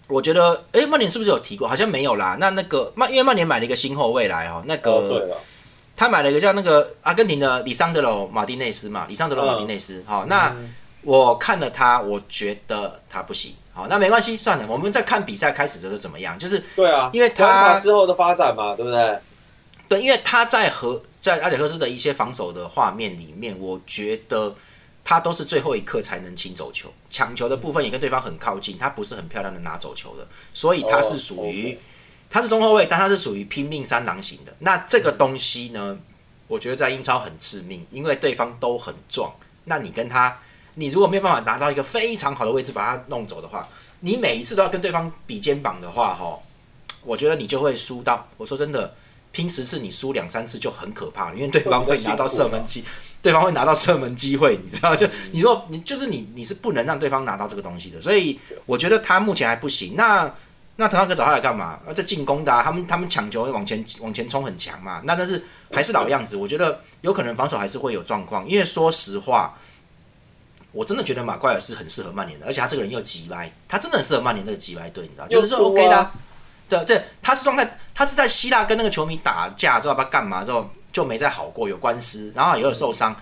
我觉得，诶，曼联是不是有提过？好像没有啦。那那个曼，因为曼联买了一个新后卫来哦，那个、他买了一个叫那个阿根廷的里桑德罗马丁内斯嘛，里桑德罗马丁内斯。好、那嗯我看了他，我觉得他不行。好，那没关系，算了，我们在看比赛开始的时候怎么样？就是对啊，因为他观察之后的发展嘛，对不对？对，因为他在和在阿贾克斯的一些防守的画面里面，我觉得他都是最后一刻才能清走球，抢球的部分也跟对方很靠近，他不是很漂亮的拿走球的，所以他是属于、哦他是中后卫，但他是属于拼命三郎型的。那这个东西呢，我觉得在英超很致命，因为对方都很壮，那你跟他，你如果没有办法拿到一个非常好的位置把他弄走的话，你每一次都要跟对方比肩膀的话，哈，我觉得你就会输到。我说真的，拼十次你输两三次就很可怕了，因为对方会拿到射门机，对方会拿到射门机会，你知道？就你若你就是你你是不能让对方拿到这个东西的，所以我觉得他目前还不行。那那滕哈格找他来干嘛？啊，这进攻的、啊，他们他们抢球往前往前冲很强嘛。那但是还是老样子，我觉得有可能防守还是会有状况。因为说实话，我真的觉得马奎尔是很适合曼联的，而且他这个人又急歪，他真的很适合曼联这个急歪队，你知道？就是 OK 的啊、对对，他是状态，他是在希腊跟那个球迷打架之后，不知道干嘛之后就没再好过，有官司，然后也有受伤。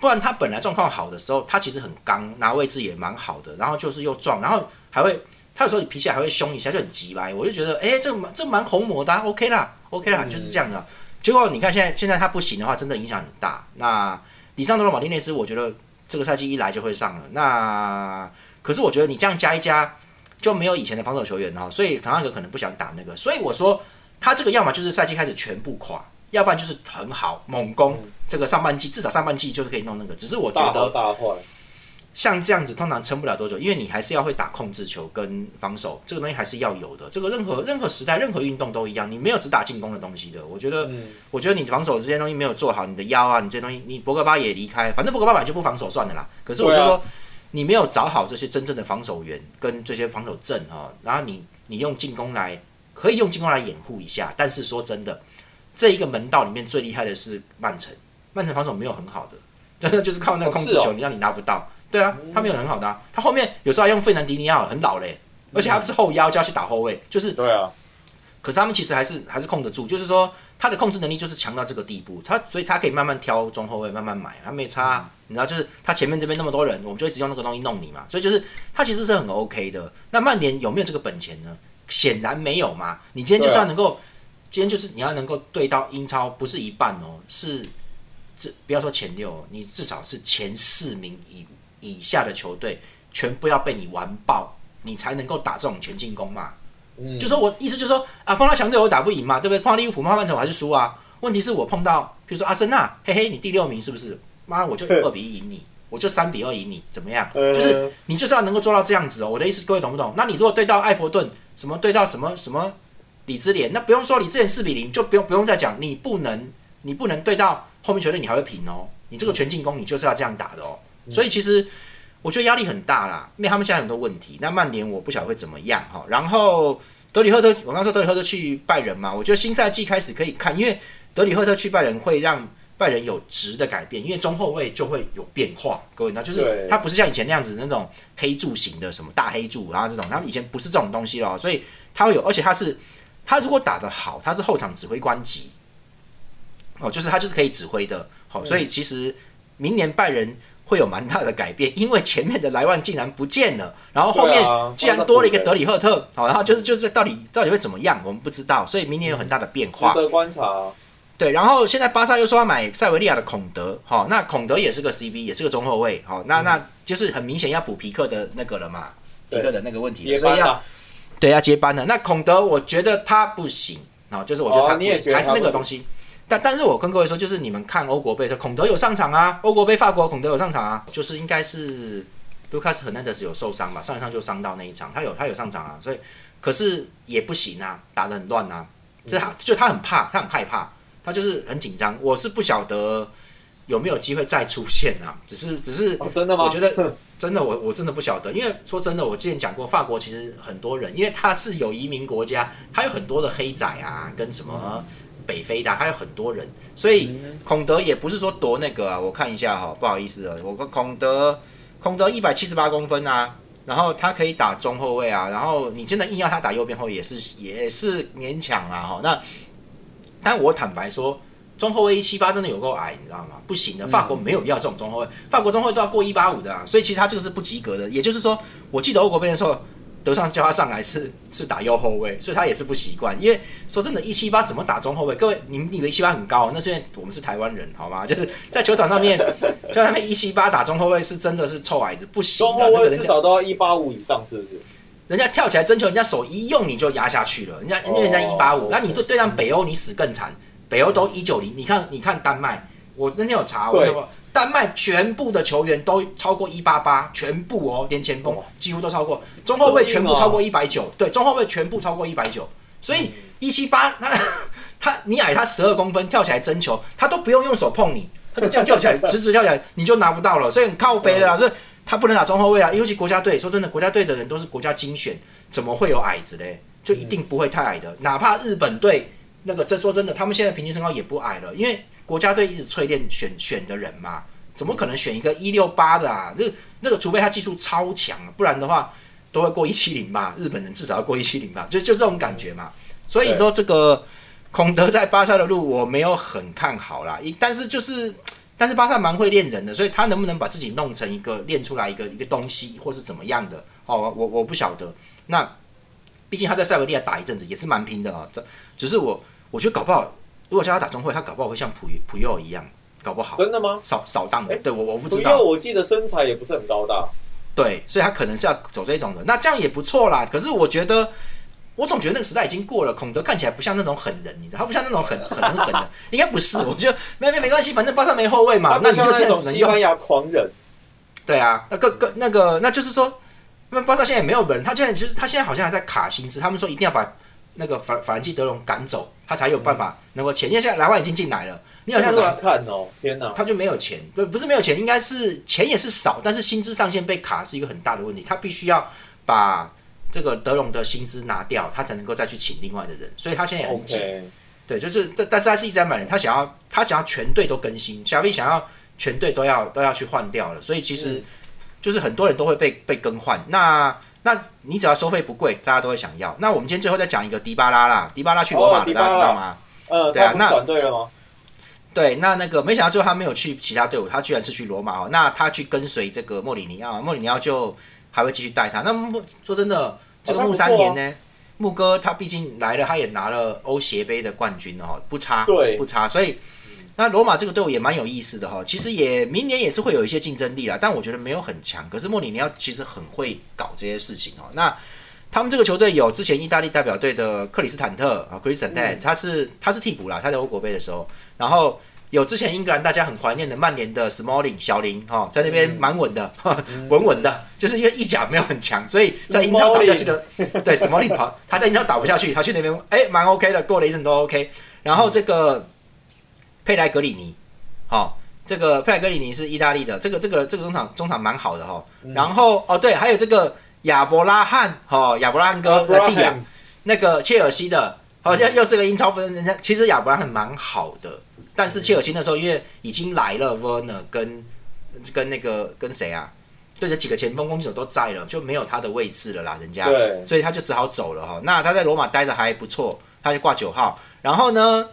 不然他本来状况好的时候，他其实很刚，拿位置也蛮好的，然后就是又撞，然后还会他有时候你脾气还会凶一下，就很急吧。我就觉得，哎、这蛮这蛮红魔的、啊、，OK 啦，OK 啦，嗯就是这样的。结果你看现在现在他不行的话，真的影响很大。那里上德罗马丁内斯，我觉得这个赛季一来就会上了。那可是我觉得你这样加一加，就没有以前的防守球员哈，所以滕哈格可能不想打那个。所以我说他这个要么就是赛季开始全部垮，要不然就是很好猛攻。这个上半季至少上半季就是可以弄那个，只是我觉得大坏。像这样子通常撑不了多久，因为你还是要会打控制球跟防守，这个东西还是要有的。这个任何任何时代、任何运动都一样，你没有只打进攻的东西的。我觉得，嗯，我觉得你防守这些东西没有做好，你的腰啊，你这些东西，你博格巴也离开，反正博格巴本来就不防守算了啦。可是我就说，你没有找好这些真正的防守员跟这些防守阵哦，然后你你用进攻来可以用进攻来掩护一下，但是说真的，这一个门道里面最厉害的是曼城，曼城防守没有很好的，真 的就是靠那个控制球，你让你拿不到。对啊，他没有很好的、啊，他后面有时候还用费南迪尼奥，很老嘞，而且他是后腰就要去打后卫，就是对啊，可是他们其实还是还是控得住，就是说他的控制能力就是强到这个地步，他所以他可以慢慢挑中后卫，慢慢买，他没差啊、你知道，就是他前面这边那么多人，我们就一直用那个东西弄你嘛，所以就是他其实是很 OK 的。那曼联有没有这个本钱呢？显然没有嘛。你今天就是要能够，今天就是你要能够对到英超，不是一半哦，是这不要说前六哦，你至少是前四名以以下的球队全部要被你完爆，你才能够打这种全进攻嘛。嗯，就说我意思就是说啊，碰到强队我打不赢嘛，对不对？碰到利物浦、碰到曼城我还是输啊。问题是我碰到，比如说阿森纳，嘿嘿，你第六名是不是？妈，我就二比一赢你，我就三比二赢你，怎么样？就是你就是要能够做到这样子哦。我的意思，各位懂不懂？那你如果对到艾弗顿，什么对到什么什么李智联，那不用说李智联四比零，就不用不用再讲，你不能你不能对到后面球队，你还会平哦。你这个全进攻，你就是要这样打的哦。所以其实我觉得压力很大啦，因为他们现在很多问题。那曼联我不晓得会怎么样哈。然后德里赫特，我刚说德里赫特去拜仁嘛，我觉得新赛季开始可以看，因为德里赫特去拜仁会让。拜仁有质的改变，因为中后卫就会有变化。各位，那就是他不是像以前那样子那种黑柱型的什么大黑柱，然后这种，他们以前不是这种东西咯，所以他会有，而且他是他如果打得好，他是后场指挥官级，哦，就是他就是可以指挥的，好，所以其实明年拜仁会有蛮大的改变，因为前面的莱万竟然不见了，然后后面既然多了一个德里赫特，好，然后就是就是到底到底会怎么样，我们不知道，所以明年有很大的变化，值得观察。对，然后现在巴萨又说要买塞维利亚的孔德，好，那孔德也是个 CB，也是个中后卫，好，那那就是很明显要补皮克的那个了嘛，皮克的那个问题，所以要对要接班了。那孔德我觉得他不行，啊，就是我觉得他还是那个东西。但但是我跟各位说，就是你们看欧国杯的孔德有上场啊，欧国杯法国孔德有上场啊，就是应该是卢卡斯和南德斯有受伤吧，上一场就伤到那一场，他有他有上场啊，所以可是也不行啊，打得很乱啊，就他就他很怕，他很害怕。他就是很紧张，我是不晓得有没有机会再出现啊？只是只是真的吗？我觉得 真的，我我真的不晓得，因为说真的，我之前讲过，法国其实很多人，因为他是有移民国家，他有很多的黑仔啊，跟什么北非的，还有很多人，所以孔德也不是说夺那个啊。我看一下哈，不好意思啊，我跟孔德，孔德一百七十八公分啊，然后他可以打中后卫啊，然后你真的硬要他打右边后卫也是也是勉强啊哈，那。但我坦白说，中后卫一七八真的有够矮，你知道吗？不行的，法国没有要这种中后卫，法国中后卫都要过一八五的啊，所以其实他这个是不及格的。也就是说，我记得欧国杯的时候，德尚叫他上来是是打右后卫，所以他也是不习惯。因为说真的，一七八怎么打中后卫？各位，你们以为一七八很高？那是因为我们是台湾人，好吗？就是在球场上面，在上面一七八打中后卫是真的是臭矮子，不行。中后卫至少都要一八五以上，是不是？人家跳起来争球，人家手一用你就压下去了。人家因为人家一八五，那你对对上北欧你死更惨。北欧都一九零，你看你看丹麦，我那天有查，我说丹麦全部的球员都超过一八八，全部哦，连前锋几乎都超过，中后卫全部超过一百九，对，中后卫全部超过一百九。所以一七八，他他你矮他十二公分，跳起来争球，他都不用用手碰你，他就这样跳起来，直直跳起来，你就拿不到了。所以很靠背的啊，所以他不能打中后卫啊，尤其国家队，说真的，国家队的人都是国家精选，怎么会有矮子嘞？就一定不会太矮的，哪怕日本队。那个，这说真的，他们现在平均身高也不矮了，因为国家队一直淬炼选选的人嘛，怎么可能选一个一六八的啊？那那个，除非他技术超强，不然的话都会过一七零吧。日本人至少要过一七零吧，就就这种感觉嘛。所以说，这个孔德在巴萨的路我没有很看好啦。但是就是，但是巴萨蛮会练人的，所以他能不能把自己弄成一个练出来一个一个东西，或是怎么样的？哦，我我不晓得。那毕竟他在塞维利亚打一阵子也是蛮拼的啊，这只是我。我觉得搞不好，如果叫他打中会，他搞不好会像普普佑一样，搞不好真的吗？扫扫荡的，对我我不知道。普佑我记得身材也不是很高大，对，所以他可能是要走这种的，那这样也不错啦。可是我觉得，我总觉得那个时代已经过了。孔德看起来不像那种狠人，你知道，他不像那种很很狠的，应该不是。我觉得没没没关系，反正巴萨没后卫嘛，那你就现在只能用西班牙狂人。对啊，那个个那个，那就是说，那巴萨现在也没有人，他现在就是他现在好像还在卡薪资，他们说一定要把。那个法法兰基德隆赶走，他才有办法能够钱。因为现在莱万已经进来了，你好像说看哦，天哪，他就没有钱，不不是没有钱，应该是钱也是少，但是薪资上限被卡是一个很大的问题。他必须要把这个德隆的薪资拿掉，他才能够再去请另外的人。所以他现在也很紧，对，就是但但是他是一直在买人，他想要他想要全队都更新，小 V 想要全队都要都要去换掉了，所以其实就是很多人都会被被更换。那那你只要收费不贵，大家都会想要。那我们今天最后再讲一个迪巴拉啦，迪巴拉去罗马了，大家知道吗？呃，对啊，那转队了吗？对，那那个没想到最后他没有去其他队伍，他居然是去罗马哦。那他去跟随这个莫里尼奥，莫里尼奥就还会继续带他。那说真的，这个穆三年呢，穆哥他毕竟来了，他也拿了欧协杯的冠军哦，不差，对，不差，所以。那罗马这个队伍也蛮有意思的哈，其实也明年也是会有一些竞争力啦，但我觉得没有很强。可是莫里尼奥其实很会搞这些事情哦。那他们这个球队有之前意大利代表队的克里斯坦特啊，克里斯坦特，他是他是替补啦，他在欧国杯的时候，然后有之前英格兰大家很怀念的曼联的 Smalling 小林哈，在那边蛮稳的，稳稳的，就是因为意甲没有很强，所以在英超打不下去的，对 Smalling 跑，他在英超打不下去，他去那边哎蛮 OK 的，过了一阵都 OK，然后这个佩莱格里尼，好。这个佩莱格里尼是意大利的，这个这个这个中场中场蛮好的哈。然后哦对，还有这个亚伯拉罕哈，亚伯拉罕哥的弟啊，那个切尔西的，好像又是个英超分人家。其实亚伯拉罕蛮好的，但是切尔西那时候因为已经来了 Werner 跟跟那个跟谁啊，对着几个前锋攻击手都在了，就没有他的位置了啦，人家，对所以他就只好走了哈。那他在罗马待的还不错，他就挂九号。然后呢？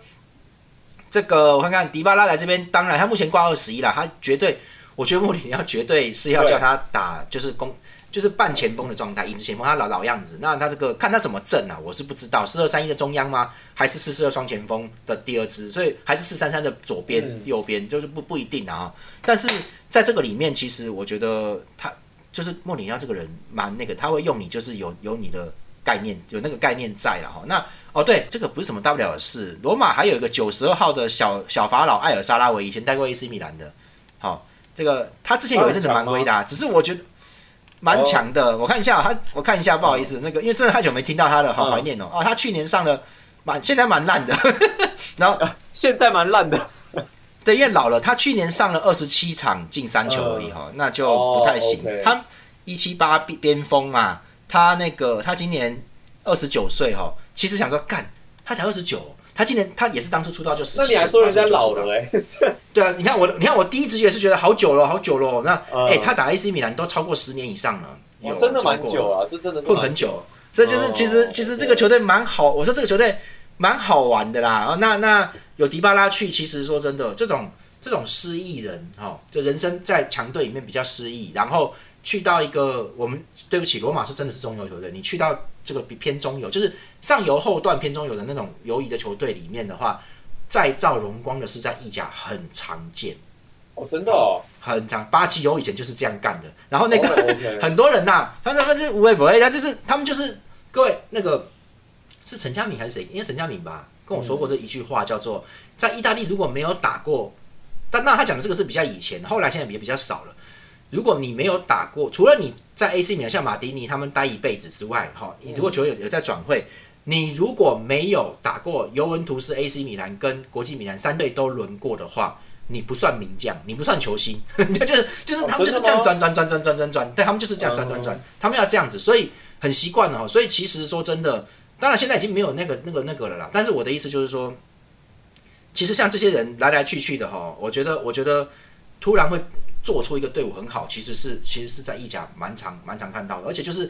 这个我看看，迪巴拉来这边，当然他目前挂二十一了，他绝对，我觉得穆里尼奥绝对是要叫他打，就是攻，就是半前锋的状态，影子前锋，他老老样子。那他这个看他什么阵啊，我是不知道，四二三一的中央吗？还是四四二双前锋的第二支？所以还是四三三的左边、右边，就是不不一定啊。但是在这个里面，其实我觉得他就是莫里尼奥这个人蛮那个，他会用你，就是有有你的概念，有那个概念在了哈。那哦，对，这个不是什么大不了的事。罗马还有一个九十二号的小小法老艾尔沙拉维，以前带过 AC 米兰的。好，这个他之前有一阵子蛮威的，只是我觉得蛮强的。我看一下他，我看一下，不好意思，那个因为真的太久没听到他了，好怀念哦。哦，他去年上了蛮，现在蛮烂的。然后现在蛮烂的，对，因为老了。他去年上了二十七场进三球而已哈，那就不太行。他一七八边锋嘛，他那个他今年二十九岁哈。其实想说，干他才二十九，他今年他也是当初出道就。那你还说人家老了哎？对啊，你看我，你看我第一直觉是觉得好久了，好久了。那哎，他打 AC 米兰都超过十年以上了，有真的蛮久啊，这真的混很久。所以就是其实其实这个球队蛮好，我说这个球队蛮好玩的啦。那那有迪巴拉去，其实说真的，这种这种失意人哈，就人生在强队里面比较失意，然后去到一个我们对不起，罗马是真的是中游球队，你去到这个比偏中游就是。上游后段偏中游的那种游移的球队里面的话，再造荣光的是在意甲很常见哦，真的哦，很常。巴基欧以前就是这样干的。然后那个很多人呐，他们他们就无微不微，他就是他们就是各位那个是陈佳敏还是谁？应该陈佳敏吧，跟我说过这一句话，叫做在意大利如果没有打过，但那他讲的这个是比较以前，后来现在也比较少了。如果你没有打过，除了你在 AC 米兰像马迪尼他们待一辈子之外，哈，你如果球员有在转会。你如果没有打过尤文图斯、AC 米兰跟国际米兰三队都轮过的话，你不算名将，你不算球星，就是就是他们就是这样转转转转转转转，对他们就是这样转转转，他们要这样子，所以很习惯了哈。所以其实说真的，当然现在已经没有那个那个那个了啦。但是我的意思就是说，其实像这些人来来去去的哈，我觉得我觉得突然会做出一个队伍很好，其实是其实是在意甲蛮常蛮常看到的，而且就是。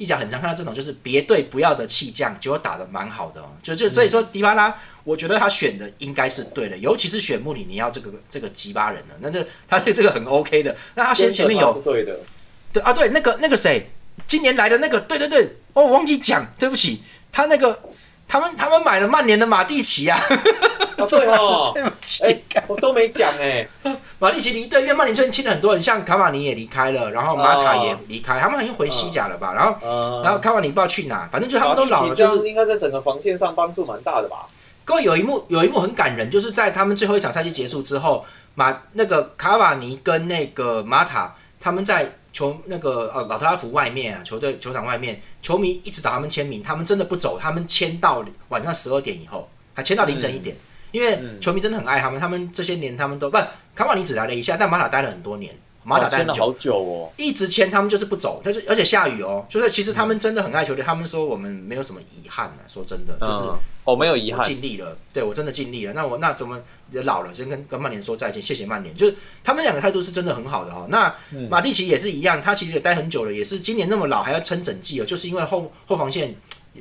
意甲很常看到这种，就是别队不要的弃将，结果打的蛮好的，就就所以说迪巴拉，我觉得他选的应该是对的，尤其是选穆里尼奥这个这个吉巴人的，那这他对这个很 OK 的。那他先前面有对的，对啊，对那个那个谁，今年来的那个，对对对，哦，我忘记讲，对不起，他那个他们他们买了曼联的马蒂奇啊。对哦，对不起，我都没讲哎。马蒂奇离队，因为曼联最近签了很多人，像卡瓦尼也离开了，然后马塔也离开，他们好像回西甲了吧？然后，然后卡瓦尼不知道去哪，反正就他们都老了，就是应该在整个防线上帮助蛮大的吧。各位有一幕，有一幕很感人，就是在他们最后一场赛季结束之后，马那个卡瓦尼跟那个马塔他们在球那个呃老特拉福外面啊，球队球场外面，球迷一直找他们签名，他们真的不走，他们签到晚上十二点以后，还签到凌晨一点。因为球迷真的很爱他们，他们这些年他们都不卡瓦尼只来了一下，但马塔待了很多年，马塔待了好久哦，一直签他们就是不走，就是而且下雨哦，就是其实他们真的很爱球队，他们说我们没有什么遗憾呢，说真的就是我没有遗憾，尽力了，对我真的尽力了，那我那怎么老了先跟跟曼联说再见，谢谢曼联，就是他们两个态度是真的很好的哈。那马蒂奇也是一样，他其实也待很久了，也是今年那么老还要撑整季哦，就是因为后后防线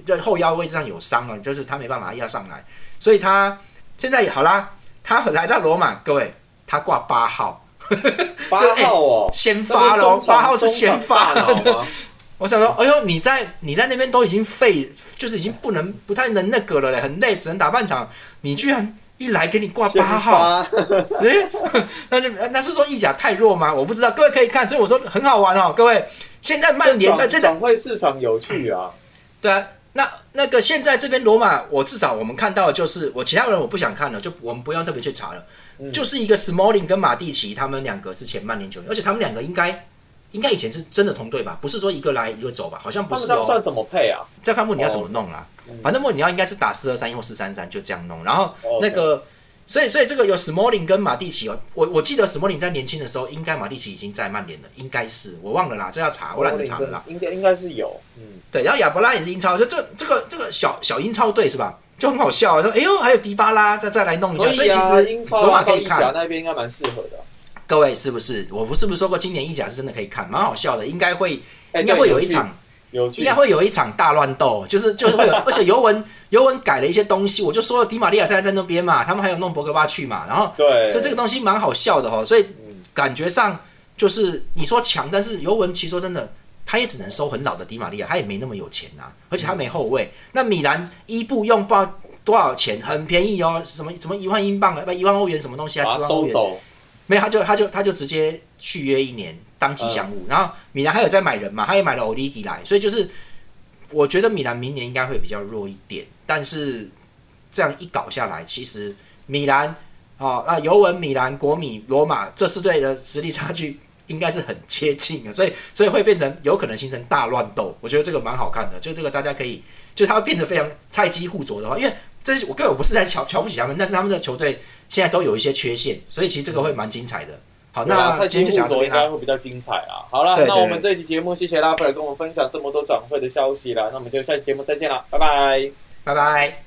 在后腰位置上有伤了，就是他没办法要上来，所以他。现在也好啦，他来到罗马，各位，他挂八号，八号哦，先发喽，八号是先发的。我想说，哎呦，你在你在那边都已经废，就是已经不能不太能那个了嘞，很累，只能打半场。你居然一来给你挂八号，哎，那就那是说意甲太弱吗？我不知道，各位可以看，所以我说很好玩哦，各位。现在曼联的这转会市场有趣啊。对啊，那那个现在这边罗马，我至少我们看到的就是，我其他人我不想看了，就我们不用特别去查了，就是一个 Smalling 跟马蒂奇，他们两个是前曼联球员，而且他们两个应该应该以前是真的同队吧？不是说一个来一个走吧？好像不是哦。算怎么配啊？再看穆里尼奥怎么弄啦。反正穆里尼奥应该是打四二三或四三三，就这样弄。然后那个。所以，所以这个有 Smalling 跟马蒂奇哦，我我记得 Smalling 在年轻的时候，应该马蒂奇已经在曼联了，应该是我忘了啦，这要查，我懒得查了啦。应该应该是有，嗯，对。然后亚伯拉也是英超，就这这个这个小小英超队是吧？就很好笑啊，说哎呦，还有迪巴拉再再来弄一下，所以其实英超马可以看那边应该蛮适合的。各位是不是？我不是不是说过今年意甲是真的可以看，蛮好笑的，应该会应该会有一场。应该会有一场大乱斗，就是就是会有，而且尤文尤文改了一些东西，我就说了，迪玛利亚现在在那边嘛，他们还有弄博格巴去嘛，然后对，所以这个东西蛮好笑的哈，所以感觉上就是你说强，但是尤文其实说真的，他也只能收很老的迪玛利亚，他也没那么有钱呐，而且他没后卫。那米兰伊布用不多少钱，很便宜哦，什么什么一万英镑啊，不一万欧元什么东西啊，十万欧元，没有他就他就他就直接续约一年。当吉祥物，然后米兰还有在买人嘛，他也买了欧利迪来，所以就是我觉得米兰明年应该会比较弱一点，但是这样一搞下来，其实米兰啊啊尤文、米兰、国米、罗马这四队的实力差距应该是很接近的，所以所以会变成有可能形成大乱斗。我觉得这个蛮好看的，就这个大家可以，就它会变得非常菜鸡互啄的话，因为这是我根本不是在瞧瞧不起他们，但是他们的球队现在都有一些缺陷，所以其实这个会蛮精彩的。好，那今天就讲这边应该会比较精彩啊。好了，那我们这一期节目，谢谢拉斐尔跟我们分享这么多转会的消息了。那我们就下期节目再见了，拜拜，拜拜。